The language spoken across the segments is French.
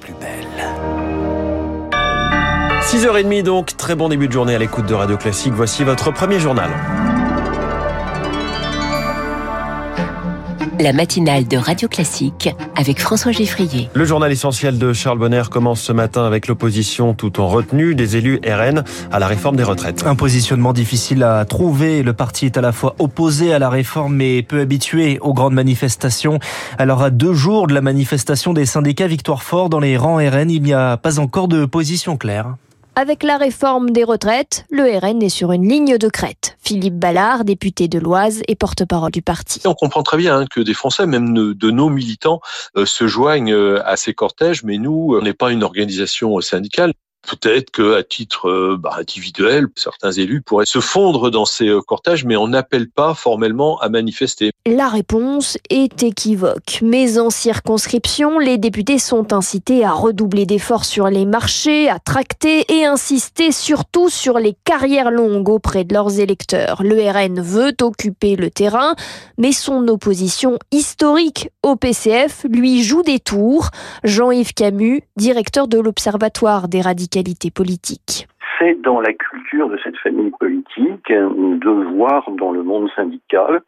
plus belle. 6h30 donc, très bon début de journée à l'écoute de Radio Classique. Voici votre premier journal. La matinale de Radio Classique avec François Geffrier. Le journal essentiel de Charles Bonner commence ce matin avec l'opposition tout en retenue des élus RN à la réforme des retraites. Un positionnement difficile à trouver. Le parti est à la fois opposé à la réforme mais peu habitué aux grandes manifestations. Alors à deux jours de la manifestation des syndicats Victoire Fort dans les rangs RN, il n'y a pas encore de position claire. Avec la réforme des retraites, le RN est sur une ligne de crête. Philippe Ballard, député de l'Oise et porte-parole du parti. On comprend très bien que des Français, même de nos militants, euh, se joignent euh, à ces cortèges, mais nous, on n'est pas une organisation syndicale. Peut-être que à titre euh, bah, individuel, certains élus pourraient se fondre dans ces euh, cortèges, mais on n'appelle pas formellement à manifester. La réponse est équivoque. Mais en circonscription, les députés sont incités à redoubler d'efforts sur les marchés, à tracter et insister surtout sur les carrières longues auprès de leurs électeurs. Le RN veut occuper le terrain, mais son opposition historique au PCF lui joue des tours. Jean-Yves Camus, directeur de l'Observatoire des radicaux C'est dans la culture de cette famille politique de voir dans le monde syndical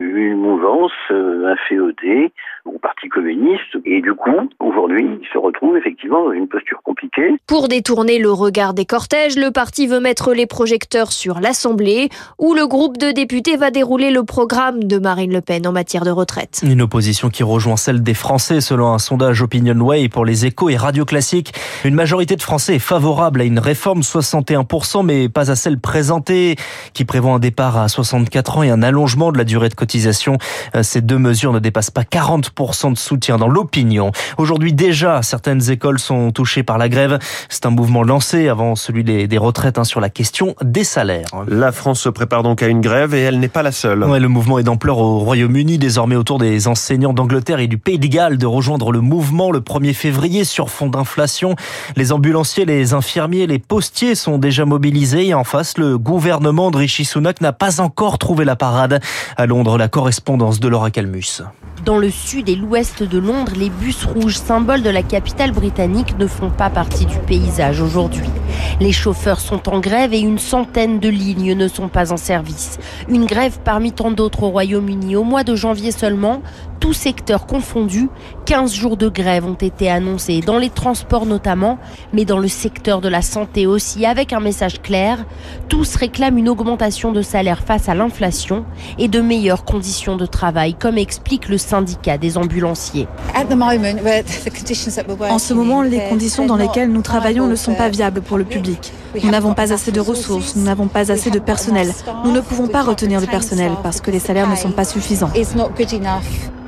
une mouvance, un féodé au Parti communiste. Et du coup, aujourd'hui, il se retrouve effectivement dans une posture compliquée. Pour détourner le regard des cortèges, le parti veut mettre les projecteurs sur l'Assemblée, où le groupe de députés va dérouler le programme de Marine Le Pen en matière de retraite. Une opposition qui rejoint celle des Français selon un sondage Opinionway pour les échos et radio classiques. Une majorité de Français est favorable à une réforme 61%, mais pas à celle présentée, qui prévoit un départ à 64 ans et un allongement de la durée de cotisation. Euh, ces deux mesures ne dépassent pas 40% de soutien dans l'opinion. Aujourd'hui déjà, certaines écoles sont touchées par la grève. C'est un mouvement lancé avant celui des, retraites hein, sur la question des salaires. La France se prépare donc à une grève et elle n'est pas la seule. Ouais, le mouvement est d'ampleur au Royaume-Uni, désormais autour des enseignants d'Angleterre et du Pays de Galles de rejoindre le mouvement le 1er février sur fond d'inflation. Les ambulanciers, les infirmiers, les postiers sont déjà mobilisés et en face, le gouvernement de Rishi Sunak n'a pas encore trouvé la parade. À Londres, la correspondance de Laura Calmus. Dans le sud et l'ouest de Londres, les bus rouges, symboles de la capitale britannique, ne font pas partie du paysage aujourd'hui. Les chauffeurs sont en grève et une centaine de lignes ne sont pas en service. Une grève parmi tant d'autres au Royaume-Uni. Au mois de janvier seulement, tous secteurs confondus, 15 jours de grève ont été annoncés, dans les transports notamment, mais dans le secteur de la santé aussi, avec un message clair. Tous réclament une augmentation de salaire face à l'inflation et de meilleures conditions de travail, comme explique le syndicat des ambulanciers. En ce moment, les conditions dans lesquelles nous travaillons ne sont pas viables pour le public. Nous n'avons pas assez de ressources, nous n'avons pas assez de personnel. Nous ne pouvons pas retenir le personnel parce que les salaires ne sont pas suffisants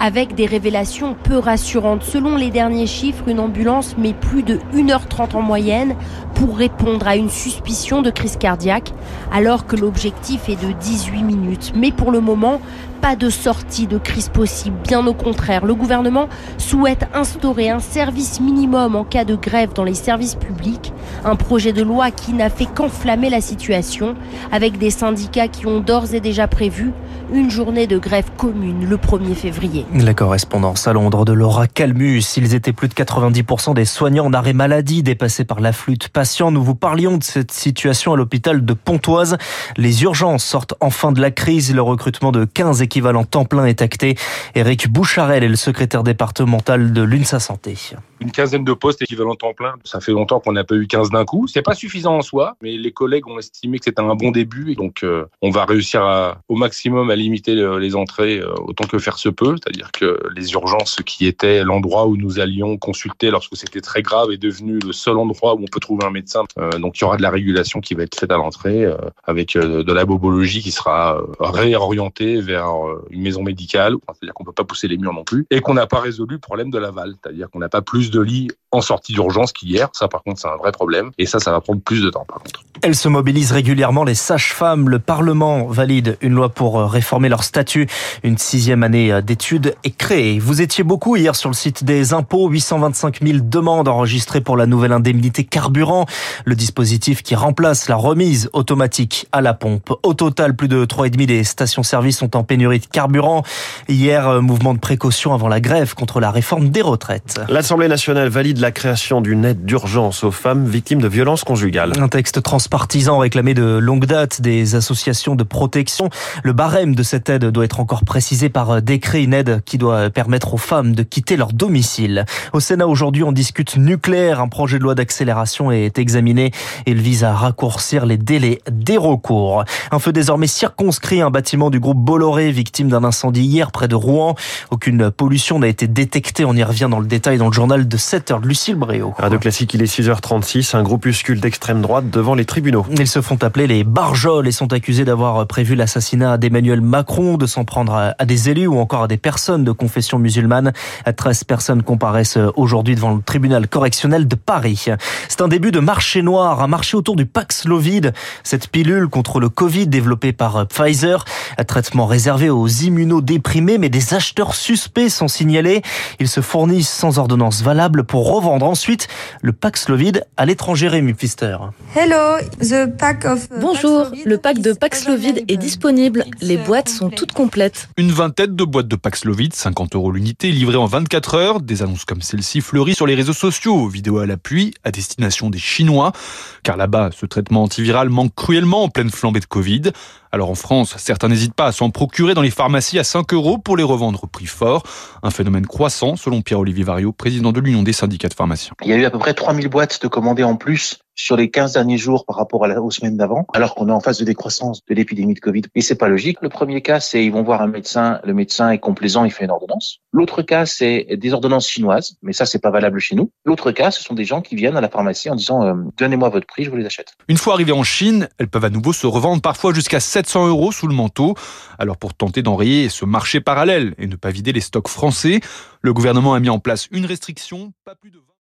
avec des révélations peu rassurantes. Selon les derniers chiffres, une ambulance met plus de 1h30 en moyenne pour répondre à une suspicion de crise cardiaque, alors que l'objectif est de 18 minutes. Mais pour le moment, pas de sortie de crise possible. Bien au contraire, le gouvernement souhaite instaurer un service minimum en cas de grève dans les services publics. Un projet de loi qui n'a fait qu'enflammer la situation, avec des syndicats qui ont d'ores et déjà prévu une journée de grève commune le 1er février. La correspondance à Londres de Laura Calmus. Ils étaient plus de 90% des soignants en arrêt maladie dépassés par l'afflux de patients. Nous vous parlions de cette situation à l'hôpital de Pontoise. Les urgences sortent enfin de la crise. Le recrutement de 15 équivalents temps plein est acté. Éric Boucharel est le secrétaire départemental de l'UNSA Santé une quinzaine de postes équivalents temps plein. Ça fait longtemps qu'on n'a pas eu 15 d'un coup. C'est pas suffisant en soi, mais les collègues ont estimé que c'était un bon début et donc euh, on va réussir à, au maximum à limiter les entrées euh, autant que faire se peut. C'est-à-dire que les urgences qui étaient l'endroit où nous allions consulter lorsque c'était très grave est devenu le seul endroit où on peut trouver un médecin. Euh, donc il y aura de la régulation qui va être faite à l'entrée avec de la bobologie qui sera réorientée vers une maison médicale. C'est-à-dire qu'on peut pas pousser les murs non plus et qu'on n'a pas résolu le problème de l'aval. C'est-à-dire qu'on n'a pas plus de lits en sortie d'urgence qu'hier. Ça, par contre, c'est un vrai problème. Et ça, ça va prendre plus de temps, par contre. Elles se mobilisent régulièrement, les sages-femmes. Le Parlement valide une loi pour euh, réformer leur statut. Une sixième année euh, d'études est créée. Vous étiez beaucoup hier sur le site des impôts. 825 000 demandes enregistrées pour la nouvelle indemnité carburant. Le dispositif qui remplace la remise automatique à la pompe. Au total, plus de 3,5 des stations-service sont en pénurie de carburant. Hier, euh, mouvement de précaution avant la grève contre la réforme des retraites. L'Assemblée nationale nationale valide la création d'une aide d'urgence aux femmes victimes de violences conjugales. Un texte transpartisan réclamé de longue date des associations de protection. Le barème de cette aide doit être encore précisé par décret, une aide qui doit permettre aux femmes de quitter leur domicile. Au Sénat aujourd'hui, on discute nucléaire. Un projet de loi d'accélération est examiné. Il vise à raccourcir les délais des recours. Un feu désormais circonscrit un bâtiment du groupe Bolloré, victime d'un incendie hier près de Rouen. Aucune pollution n'a été détectée. On y revient dans le détail dans le journal de 7h de Lucille Bréau. Radio Classique, il est 6h36. Un groupuscule d'extrême droite devant les tribunaux. Ils se font appeler les Barjols et sont accusés d'avoir prévu l'assassinat d'Emmanuel Macron, de s'en prendre à des élus ou encore à des personnes de confession musulmane. 13 personnes comparaissent aujourd'hui devant le tribunal correctionnel de Paris. C'est un début de marché noir, un marché autour du Paxlovid, cette pilule contre le Covid développée par Pfizer, un traitement réservé aux immunodéprimés, mais des acheteurs suspects sont signalés. Ils se fournissent sans ordonnance valable pour revendre ensuite le Paxlovid à l'étranger, Rémi Pfister. Bonjour, le pack de Paxlovid est disponible. Les boîtes sont toutes complètes. Une vingtaine de boîtes de Paxlovid, 50 euros l'unité, livrées en 24 heures. Des annonces comme celle-ci fleurissent sur les réseaux sociaux, vidéos à l'appui, à destination des Chinois. Car là-bas, ce traitement antiviral manque cruellement en pleine flambée de Covid. Alors en France, certains n'hésitent pas à s'en procurer dans les pharmacies à 5 euros pour les revendre au prix fort. Un phénomène croissant, selon Pierre-Olivier Vario, président de l'Union des syndicats de pharmaciens. Il y a eu à peu près 3000 boîtes de commandées en plus sur les 15 derniers jours par rapport à la, aux semaines d'avant, alors qu'on est en phase de décroissance de l'épidémie de Covid. Et c'est pas logique. Le premier cas, c'est ils vont voir un médecin, le médecin est complaisant, il fait une ordonnance. L'autre cas, c'est des ordonnances chinoises, mais ça, c'est pas valable chez nous. L'autre cas, ce sont des gens qui viennent à la pharmacie en disant euh, donnez-moi votre prix, je vous les achète. Une fois arrivées en Chine, elles peuvent à nouveau se revendre parfois jusqu'à 700 euros sous le manteau. Alors pour tenter d'enrayer ce marché parallèle et ne pas vider les stocks français, le gouvernement a mis en place une restriction, pas plus de 20